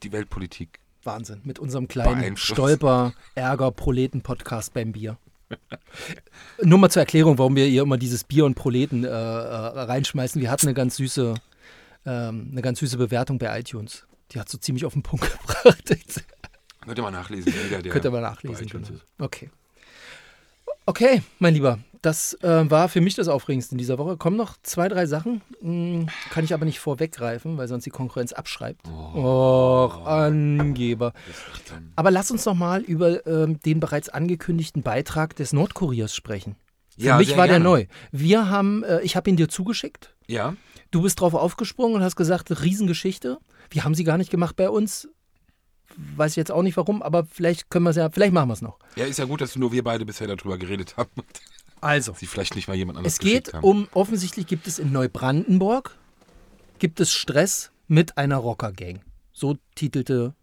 die Weltpolitik. Wahnsinn. Mit unserem kleinen. Stolper, Ärger, Proleten-Podcast beim Bier. Nur mal zur Erklärung, warum wir hier immer dieses Bier und Proleten äh, äh, reinschmeißen. Wir hatten eine ganz süße, ähm, eine ganz süße Bewertung bei iTunes. Die hat so ziemlich auf den Punkt gebracht. Könnt ihr mal nachlesen. Jeder, der Könnt ihr mal nachlesen. Genau. Okay. Okay, mein Lieber, das äh, war für mich das Aufregendste in dieser Woche. Kommen noch zwei, drei Sachen. Hm, kann ich aber nicht vorweggreifen, weil sonst die Konkurrenz abschreibt. Och, Angeber. Aber lass uns noch mal über ähm, den bereits angekündigten Beitrag des Nordkuriers sprechen. Für Ja, mich war der gerne. neu. Wir haben, äh, ich habe ihn dir zugeschickt. Ja, Du bist drauf aufgesprungen und hast gesagt, Riesengeschichte. Wir haben sie gar nicht gemacht bei uns. Weiß ich jetzt auch nicht warum, aber vielleicht können wir es ja, vielleicht machen wir es noch. ja, ist ja gut, dass nur wir beide bisher darüber geredet haben Also, sie vielleicht nicht mal jemand anderes es geht um, offensichtlich gibt es in Neubrandenburg, gibt es Stress mit einer Rockergang. So titelte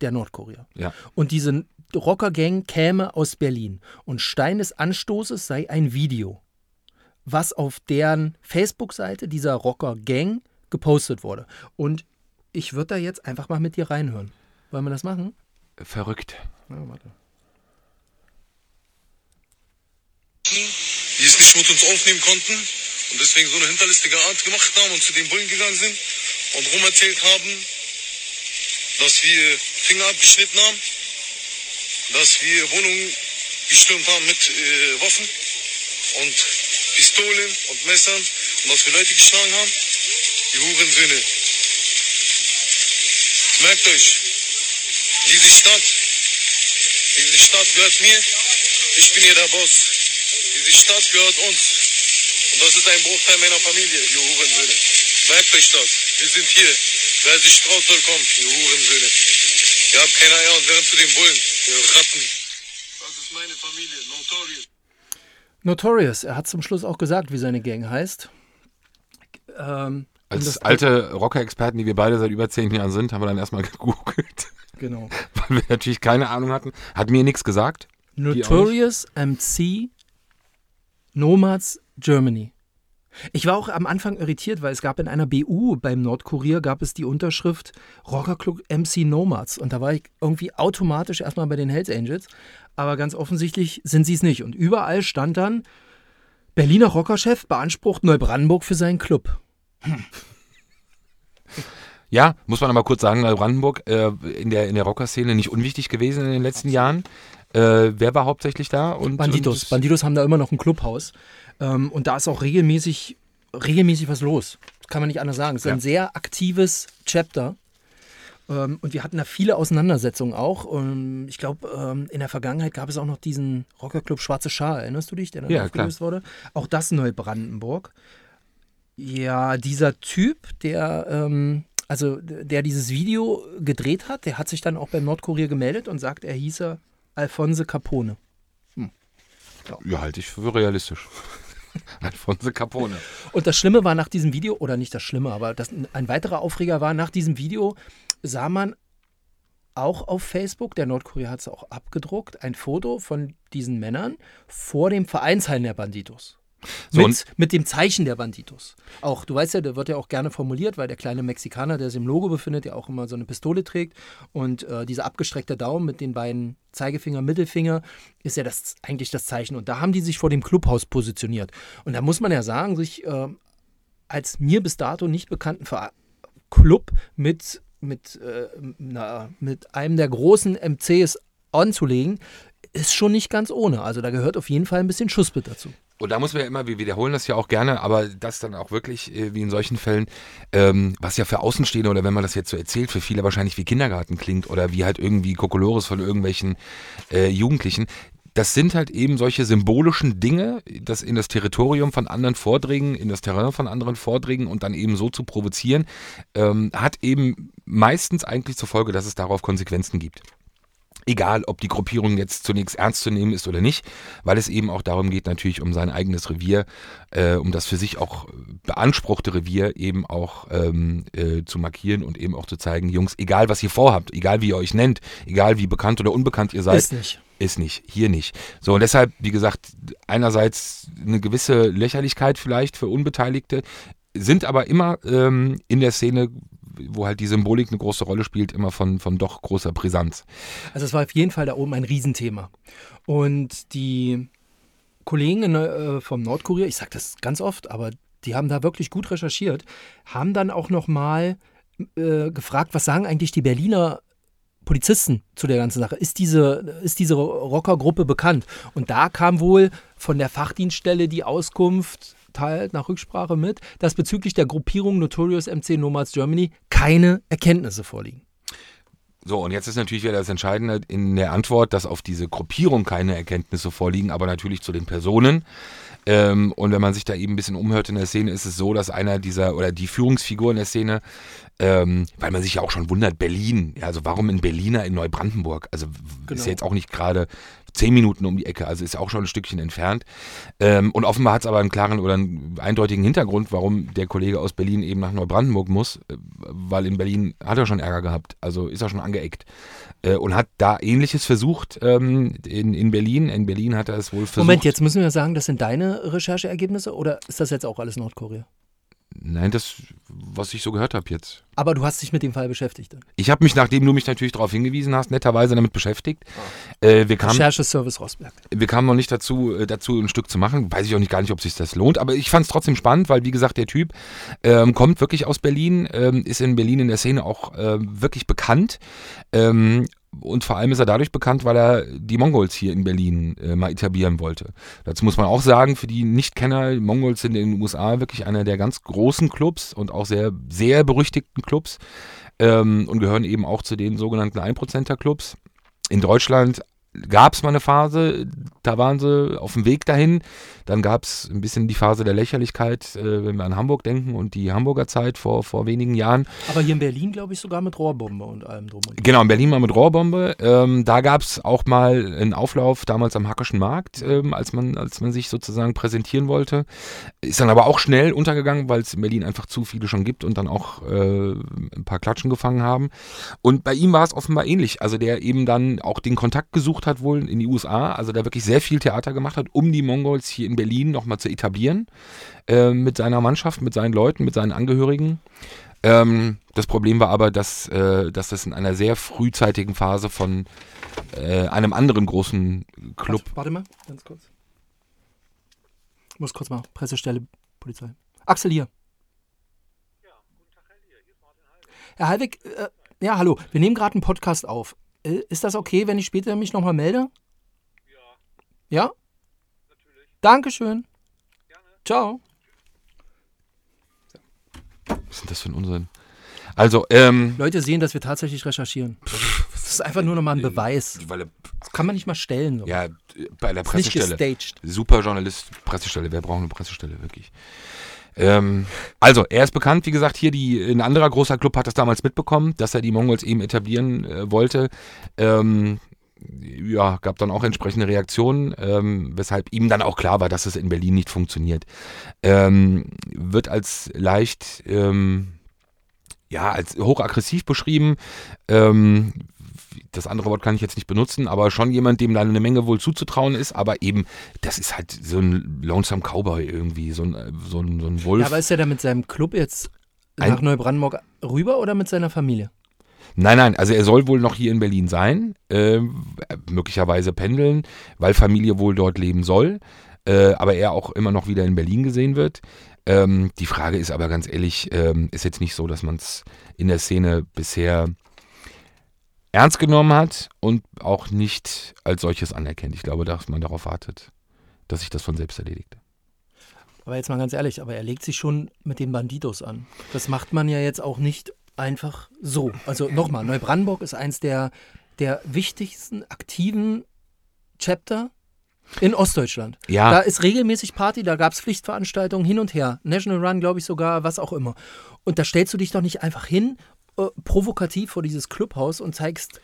der Nordkorea. Ja. Und diese Rockergang käme aus Berlin. Und Stein des Anstoßes sei ein Video, was auf deren Facebook-Seite dieser Rockergang gepostet wurde. Und ich würde da jetzt einfach mal mit dir reinhören. Wollen wir das machen? Verrückt. Ja, warte. die es nicht mit uns aufnehmen konnten und deswegen so eine hinterlistige Art gemacht haben und zu den Bullen gegangen sind und rumerzählt haben, dass wir Finger abgeschnitten haben, dass wir Wohnungen gestürmt haben mit äh, Waffen und Pistolen und Messern und dass wir Leute geschlagen haben. Die Hurensöhne. Merkt euch, diese Stadt, diese Stadt gehört mir. Ich bin hier der Boss. Diese Stadt gehört uns. Und das ist ein Bruchteil meiner Familie, ihr Hurensöhne. Merkt euch das. Wir sind hier. Wer sich traut, soll kommen, ihr Hurensöhne. Ihr habt keine Eier und wären zu den Bullen, ihr Ratten. Das ist meine Familie, Notorious. Notorious, er hat zum Schluss auch gesagt, wie seine Gang heißt. Ähm, Als das- alte Rocker-Experten, die wir beide seit über zehn Jahren sind, haben wir dann erstmal gegoogelt, Genau. weil wir natürlich keine Ahnung hatten. Hat mir nichts gesagt. Notorious MC Nomads Germany. Ich war auch am Anfang irritiert, weil es gab in einer BU beim Nordkurier gab es die Unterschrift Rockerclub MC Nomads und da war ich irgendwie automatisch erstmal bei den Hells Angels, aber ganz offensichtlich sind sie es nicht und überall stand dann Berliner Rockerchef beansprucht Neubrandenburg für seinen Club. Ja, muss man aber kurz sagen, Brandenburg äh, in der, in der Rocker-Szene nicht unwichtig gewesen in den letzten Jahren. Äh, wer war hauptsächlich da? Und, Banditos. Und, Banditos haben da immer noch ein Clubhaus. Ähm, und da ist auch regelmäßig, regelmäßig was los. Das kann man nicht anders sagen. Es ist Ja. ein sehr aktives Chapter. Ähm, und wir hatten da viele Auseinandersetzungen auch. Und ich glaube, ähm, in der Vergangenheit gab es auch noch diesen Rockerclub Schwarze Schar. Erinnerst du dich, der dann Ja, aufgelöst wurde? Auch das Neubrandenburg. Ja, dieser Typ, der, ähm, also der dieses Video gedreht hat, der hat sich dann auch beim Nordkurier gemeldet und sagt, er hieße Alphonse Capone. ja, halte ich für realistisch. Alfonso Capone. Und das Schlimme war nach diesem Video, oder nicht das Schlimme, aber das, ein weiterer Aufreger war, nach diesem Video sah man auch auf Facebook, der Nordkorea hat es auch abgedruckt, ein Foto von diesen Männern vor dem Vereinsheim der Banditos. So, mit, mit dem Zeichen der Banditos. Auch, du weißt ja, der wird ja auch gerne formuliert, weil der kleine Mexikaner, der sich im Logo befindet, ja auch immer so eine Pistole trägt. Und äh, dieser abgestreckte Daumen mit den beiden Zeigefinger, Mittelfinger, ist ja das, eigentlich das Zeichen. Und da haben die sich vor dem Clubhaus positioniert. Und da muss man ja sagen, sich äh, als mir bis dato nicht bekannten Ver Club mit, mit, äh, na, mit einem der großen MCs anzulegen, ist schon nicht ganz ohne. Also da gehört auf jeden Fall ein bisschen Schussbild dazu. Und da muss man ja immer, wir wiederholen das ja auch gerne, aber das dann auch wirklich, äh, wie in solchen Fällen, ähm, was ja für Außenstehende oder wenn man das jetzt so erzählt, für viele wahrscheinlich wie Kindergarten klingt oder wie halt irgendwie Kokolores von irgendwelchen äh, Jugendlichen. Das sind halt eben solche symbolischen Dinge, das in das Territorium von anderen vordringen, in das Terrain von anderen vordringen und dann eben so zu provozieren, ähm, hat eben meistens eigentlich zur Folge, dass es darauf Konsequenzen gibt. Egal, ob die Gruppierung jetzt zunächst ernst zu nehmen ist oder nicht, weil es eben auch darum geht, natürlich um sein eigenes Revier, äh, um das für sich auch beanspruchte Revier eben auch ähm, äh, zu markieren und eben auch zu zeigen, Jungs, egal was ihr vorhabt, egal wie ihr euch nennt, egal wie bekannt oder unbekannt ihr seid, Ist nicht. ist nicht, hier nicht. So, und deshalb, wie gesagt, einerseits eine gewisse Lächerlichkeit vielleicht für Unbeteiligte, sind aber immer ähm, in der Szene, wo halt die Symbolik eine große Rolle spielt, immer von, von doch großer Brisanz. Also es war auf jeden Fall da oben ein Riesenthema. Und die Kollegen äh, vom Nordkurier, ich sage das ganz oft, aber die haben da wirklich gut recherchiert, haben dann auch nochmal äh, gefragt, was sagen eigentlich die Berliner Polizisten zu der ganzen Sache. Ist diese, ist diese Rockergruppe bekannt? Und da kam wohl von der Fachdienststelle die Auskunft, teilt nach Rücksprache mit, dass bezüglich der Gruppierung Notorious MC Nomads Germany keine Erkenntnisse vorliegen. So, und jetzt ist natürlich wieder das Entscheidende in der Antwort, dass auf diese Gruppierung keine Erkenntnisse vorliegen, aber natürlich zu den Personen. Ähm, und wenn man sich da eben ein bisschen umhört in der Szene, ist es so, dass einer dieser oder die Führungsfigur in der Szene, ähm, weil man sich ja auch schon wundert, Berlin, also warum in Berliner in Neubrandenburg? Also Genau. ist ja jetzt auch nicht gerade zehn Minuten um die Ecke, also ist auch schon ein Stückchen entfernt. Ähm, und offenbar hat es aber einen klaren oder einen eindeutigen Hintergrund, warum der Kollege aus Berlin eben nach Neubrandenburg muss, äh, weil in Berlin hat er schon Ärger gehabt, also ist er schon angeeckt. Äh, und hat da ähnliches versucht ähm, in, in Berlin. In Berlin hat er es wohl versucht. Moment, jetzt müssen wir sagen, das sind deine Rechercheergebnisse oder ist das jetzt auch alles Nordkorea? Nein, das, was ich so gehört habe jetzt. Aber du hast dich mit dem Fall beschäftigt. dann. Ich habe mich, nachdem du mich natürlich darauf hingewiesen hast, netterweise damit beschäftigt. Äh, wir, kamen, Rechercheservice Rosberg. wir kamen noch nicht dazu, äh, dazu ein Stück zu machen. Weiß ich auch nicht gar nicht, ob sich das lohnt. Aber ich fand es trotzdem spannend, weil, wie gesagt, der Typ ähm, kommt wirklich aus Berlin, ähm, ist in Berlin in der Szene auch ähm, wirklich bekannt. Ähm, und vor allem ist er dadurch bekannt, weil er die Mongols hier in Berlin äh, mal etablieren wollte. Dazu muss man auch sagen, für die Nichtkenner, die Mongols sind in den USA wirklich einer der ganz großen Clubs und auch sehr, sehr berüchtigten Clubs ähm, und gehören eben auch zu den sogenannten 1%er-Clubs. In Deutschland gab es mal eine Phase, da waren sie auf dem Weg dahin. Dann gab es ein bisschen die Phase der Lächerlichkeit, äh, wenn wir an Hamburg denken und die Hamburger Zeit vor, vor wenigen Jahren. Aber hier in Berlin, glaube ich, sogar mit Rohrbombe und allem drum und. Genau, in Berlin mal mit Rohrbombe. Ähm, da gab es auch mal einen Auflauf damals am Hackischen Markt, ähm, als, man, als man sich sozusagen präsentieren wollte. Ist dann aber auch schnell untergegangen, weil es in Berlin einfach zu viele schon gibt und dann auch äh, ein paar Klatschen gefangen haben. Und bei ihm war es offenbar ähnlich. Also der eben dann auch den Kontakt gesucht hat wohl in die USA, also der wirklich sehr viel Theater gemacht hat, um die Mongols hier in Berlin nochmal zu etablieren. Äh, mit seiner Mannschaft, mit seinen Leuten, mit seinen Angehörigen. Ähm, das Problem war aber, dass, äh, dass das in einer sehr frühzeitigen Phase von äh, einem anderen großen Club. Warte, warte mal, ganz kurz. Ich muss kurz mal, Pressestelle, Polizei. Axel hier. Herr Halwig, äh, ja, hallo, wir nehmen gerade einen Podcast auf. Äh, ist das okay, wenn ich später mich nochmal melde? Ja. Ja? Natürlich. Dankeschön. Ciao. Was ist denn das für ein Unsinn? Also, ähm, Leute sehen, dass wir tatsächlich recherchieren. Das ist einfach nur nochmal ein Beweis. weil Das kann man nicht mal stellen. So. ja, bei der ist nicht Pressestelle. gestaged. Super Journalist, Pressestelle. Wer braucht eine Pressestelle, wirklich? Ähm, also, er ist bekannt, wie gesagt, hier die, ein anderer großer Club hat das damals mitbekommen, dass er die Mongols eben etablieren äh, wollte. Ähm, ja, gab dann auch entsprechende Reaktionen, ähm, weshalb ihm dann auch klar war, dass es in Berlin nicht funktioniert. Ähm, wird als leicht, ähm, ja, als hochaggressiv beschrieben. Ähm, das andere Wort kann ich jetzt nicht benutzen, aber schon jemand, dem da eine Menge wohl zuzutrauen ist, aber eben, das ist halt so ein Lonesome Cowboy irgendwie, so ein, so ein, so ein Wolf. Ja, aber ist er da mit seinem Club jetzt Ein- nach Neubrandenburg rüber oder mit seiner Familie? Nein, nein, also er soll wohl noch hier in Berlin sein, äh, möglicherweise pendeln, weil Familie wohl dort leben soll, äh, aber er auch immer noch wieder in Berlin gesehen wird. Ähm, die Frage ist aber ganz ehrlich, ähm, ist jetzt nicht so, dass man es in der Szene bisher ernst genommen hat und auch nicht als solches anerkennt. Ich glaube, dass man darauf wartet, dass sich das von selbst erledigt. Aber jetzt mal ganz ehrlich, aber er legt sich schon mit den Bandidos an. Das macht man ja jetzt auch nicht einfach so. Also nochmal, Neubrandenburg ist eins der, der wichtigsten aktiven Chapter in Ostdeutschland. Ja. Da ist regelmäßig Party, da gab es Pflichtveranstaltungen hin und her. National Run, glaube ich sogar, was auch immer. Und da stellst du dich doch nicht einfach hin, äh, provokativ vor dieses Clubhaus und zeigst,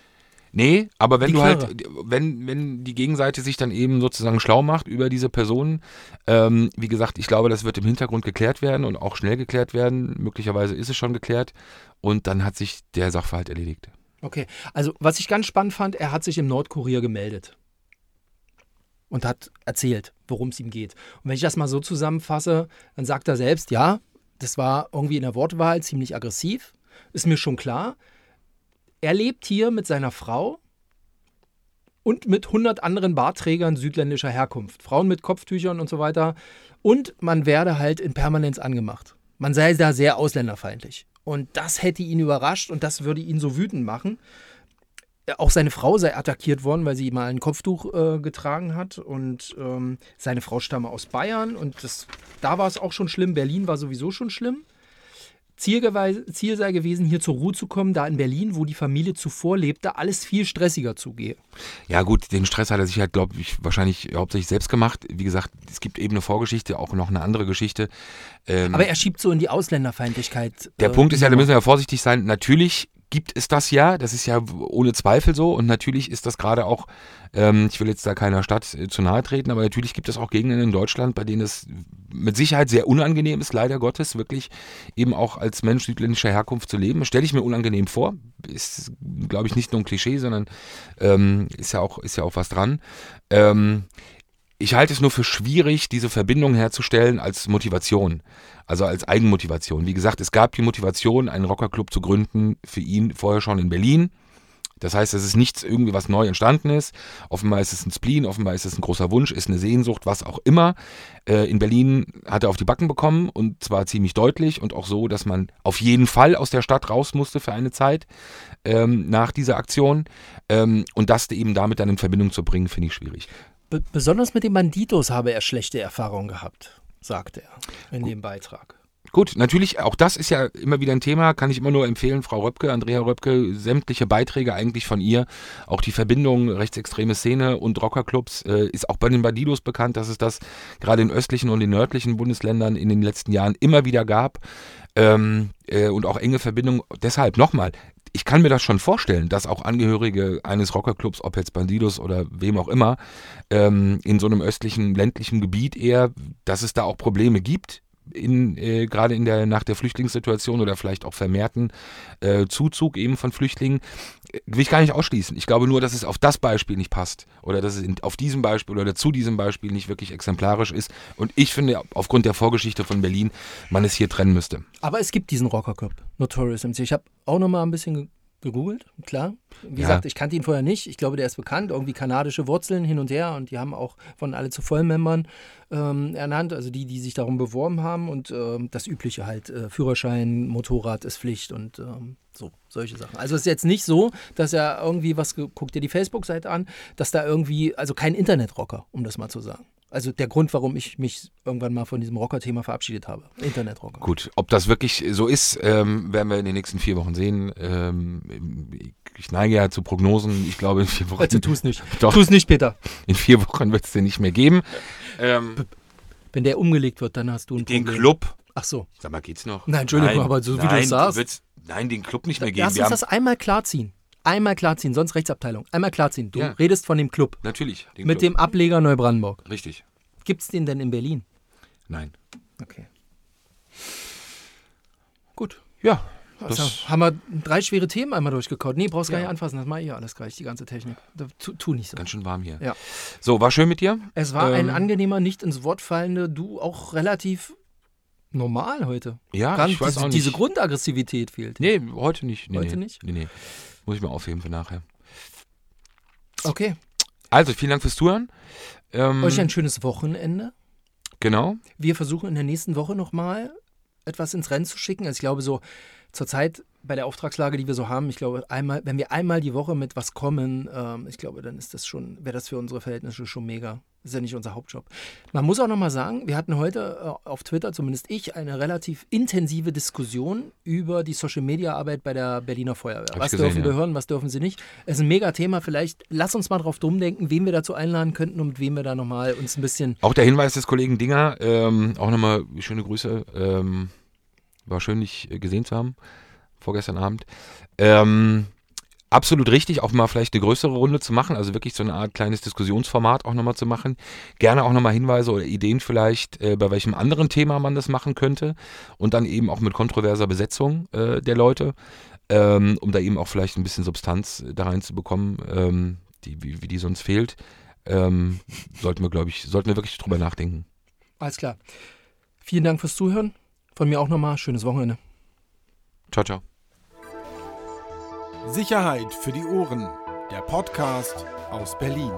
Nee, aber wenn Die du Knarre. halt, wenn, wenn die Gegenseite sich dann eben sozusagen schlau macht über diese Personen, ähm, wie gesagt, ich glaube, das wird im Hintergrund geklärt werden und auch schnell geklärt werden. Möglicherweise ist es schon geklärt und dann hat sich der Sachverhalt erledigt. Okay, also was ich ganz spannend fand, er hat sich im Nordkurier gemeldet und hat erzählt, worum es ihm geht. Und wenn ich das mal so zusammenfasse, dann sagt er selbst, ja, das war irgendwie in der Wortwahl ziemlich aggressiv, ist mir schon klar. Er lebt hier mit seiner Frau und mit 100 anderen Barträgern südländischer Herkunft, Frauen mit Kopftüchern und so weiter. Und man werde halt in Permanenz angemacht. Man sei da sehr ausländerfeindlich. Und das hätte ihn überrascht und das würde ihn so wütend machen. Auch seine Frau sei attackiert worden, weil sie mal ein Kopftuch äh, getragen hat. Und ähm, seine Frau stamme aus Bayern. Und das, da war es auch schon schlimm. Berlin war sowieso schon schlimm. Ziel, Ziel sei gewesen, hier zur Ruhe zu kommen, da in Berlin, wo die Familie zuvor lebte, alles viel stressiger zugehe. Ja gut, den Stress hat er sich halt, glaube ich, wahrscheinlich hauptsächlich selbst gemacht. Wie gesagt, es gibt eben eine Vorgeschichte, auch noch eine andere Geschichte. Ähm, Aber er schiebt so in die Ausländerfeindlichkeit. Der äh, Punkt ist ja, da müssen wir ja vorsichtig sein. Natürlich gibt es das ja, das ist ja ohne Zweifel so und natürlich ist das gerade auch, ähm, ich will jetzt da keiner Stadt äh, zu nahe treten, aber natürlich gibt es auch Gegenden in Deutschland, bei denen es mit Sicherheit sehr unangenehm ist, leider Gottes, wirklich eben auch als Mensch südländischer Herkunft zu leben. Stelle ich mir unangenehm vor, ist, glaube ich, nicht nur ein Klischee, sondern ähm, ist, ja auch, ist ja auch was dran. Ähm, ich halte es nur für schwierig, diese Verbindung herzustellen als Motivation, also als Eigenmotivation. Wie gesagt, es gab die Motivation, einen Rockerclub zu gründen, für ihn vorher schon in Berlin. Das heißt, es ist nichts irgendwie, was neu entstanden ist. Offenbar ist es ein Spleen, offenbar ist es ein großer Wunsch, ist eine Sehnsucht, was auch immer. Äh, in Berlin hat er auf die Backen bekommen und zwar ziemlich deutlich und auch so, dass man auf jeden Fall aus der Stadt raus musste für eine Zeit ähm, nach dieser Aktion. Ähm, und das eben damit dann in Verbindung zu bringen, finde ich schwierig. Be besonders mit den Banditos habe er schlechte Erfahrungen gehabt, sagt er in dem Beitrag. Gut, natürlich, auch das ist ja immer wieder ein Thema, kann ich immer nur empfehlen, Frau Röpke, Andrea Röpke, sämtliche Beiträge eigentlich von ihr, auch die Verbindung rechtsextreme Szene und Rockerclubs, äh, ist auch bei den Bandidos bekannt, dass es das gerade in östlichen und in nördlichen Bundesländern in den letzten Jahren immer wieder gab ähm, äh, und auch enge Verbindungen. Deshalb nochmal, ich kann mir das schon vorstellen, dass auch Angehörige eines Rockerclubs, ob jetzt Bandidos oder wem auch immer, ähm, in so einem östlichen, ländlichen Gebiet eher, dass es da auch Probleme gibt, in, äh, gerade in der, nach der Flüchtlingssituation oder vielleicht auch vermehrten äh, Zuzug eben von Flüchtlingen, äh, will ich gar nicht ausschließen. Ich glaube nur, dass es auf das Beispiel nicht passt oder dass es in, auf diesem Beispiel oder zu diesem Beispiel nicht wirklich exemplarisch ist. Und ich finde, aufgrund der Vorgeschichte von Berlin, man es hier trennen müsste. Aber es gibt diesen Rockerclub, Notorious MC. Ich habe auch noch mal ein bisschen gegoogelt, klar. Wie Ja. gesagt, ich kannte ihn vorher nicht. Ich glaube, der ist bekannt. Irgendwie kanadische Wurzeln hin und her. Und die haben auch von alle zu Vollmembern ähm, ernannt. Also die, die sich darum beworben haben. Und ähm, das Übliche halt. Äh, Führerschein, Motorrad ist Pflicht und ähm, so, solche Sachen. Also es ist jetzt nicht so, dass er irgendwie was, ge- guck dir die Facebook-Seite an, dass da irgendwie, also kein Internetrocker, um das mal zu sagen. Also der Grund, warum ich mich irgendwann mal von diesem Rocker-Thema verabschiedet habe. Internetrocker. Gut, ob das wirklich so ist, ähm, werden wir in den nächsten vier Wochen sehen. Ähm, ich neige ja zu Prognosen. Ich glaube, in vier Wochen, Also tu es nicht. Doch. Tu es nicht, Peter. in vier Wochen wird es den nicht mehr geben. Ähm, Wenn der umgelegt wird, dann hast du ein den Problem. Club. Ach so. Sag mal, geht's noch? Nein, Entschuldigung, aber so wie du nein, es sagst. Nein, den Club nicht mehr geben. Lass uns das einmal klarziehen. Einmal klarziehen, sonst Rechtsabteilung. Einmal klarziehen. Du Ja. redest von dem Club. natürlich. Mit Club. dem Ableger Neubrandenburg. Richtig. Gibt es den denn in Berlin? Nein. Okay. Gut. Ja, Das haben wir drei schwere Themen einmal durchgekaut. Nee, brauchst gar Ja. nicht anfassen, das mache ich ja alles gleich, die ganze Technik. Da, tu, tu nicht so. Ganz schön warm hier. Ja. So, war schön mit dir. Es war ein Ähm, angenehmer, nicht ins Wort fallende, du auch relativ normal heute. Ja, Gar ich weiß diese, auch diese nicht. Grundaggressivität fehlt. Nee, heute nicht. Nee, Heute nee. nicht? Nee, nee. Muss ich mir aufheben für nachher. Okay. Also, vielen Dank fürs Zuhören. Ähm, Euch ein schönes Wochenende. genau. Wir versuchen in der nächsten Woche nochmal etwas ins Rennen zu schicken. Also ich glaube so zurzeit bei der Auftragslage, die wir so haben, ich glaube einmal, wenn wir einmal die Woche mit was kommen, ähm, ich glaube, dann ist das schon, wäre das für unsere Verhältnisse schon mega. Das ist ja nicht unser Hauptjob. Man muss auch nochmal sagen, wir hatten heute äh, auf Twitter, zumindest ich, eine relativ intensive Diskussion über die Social-Media-Arbeit bei der Berliner Feuerwehr. ich was gesehen, dürfen ja. wir hören, was dürfen sie nicht? Es ist ein mega Thema. Vielleicht lass uns mal drauf drum denken, wen wir dazu einladen könnten und mit wem wir da nochmal uns ein bisschen Auch der Hinweis des Kollegen Dinger, ähm, auch nochmal schöne Grüße. Ähm, war schön, dich äh, gesehen zu haben, vorgestern Abend. Ähm, absolut richtig, auch mal vielleicht eine größere Runde zu machen, also wirklich so eine Art kleines Diskussionsformat auch nochmal zu machen. Gerne auch nochmal Hinweise oder Ideen vielleicht, äh, bei welchem anderen Thema man das machen könnte und dann eben auch mit kontroverser Besetzung äh, der Leute, ähm, um da eben auch vielleicht ein bisschen Substanz äh, da reinzubekommen, ähm, die, wie, wie die sonst fehlt. Ähm, sollten wir, glaube ich, sollten wir wirklich drüber nachdenken. Alles klar. Vielen Dank fürs Zuhören. Von mir auch nochmal schönes Wochenende. Ciao, ciao. Sicherheit für die Ohren. Der Podcast aus Berlin.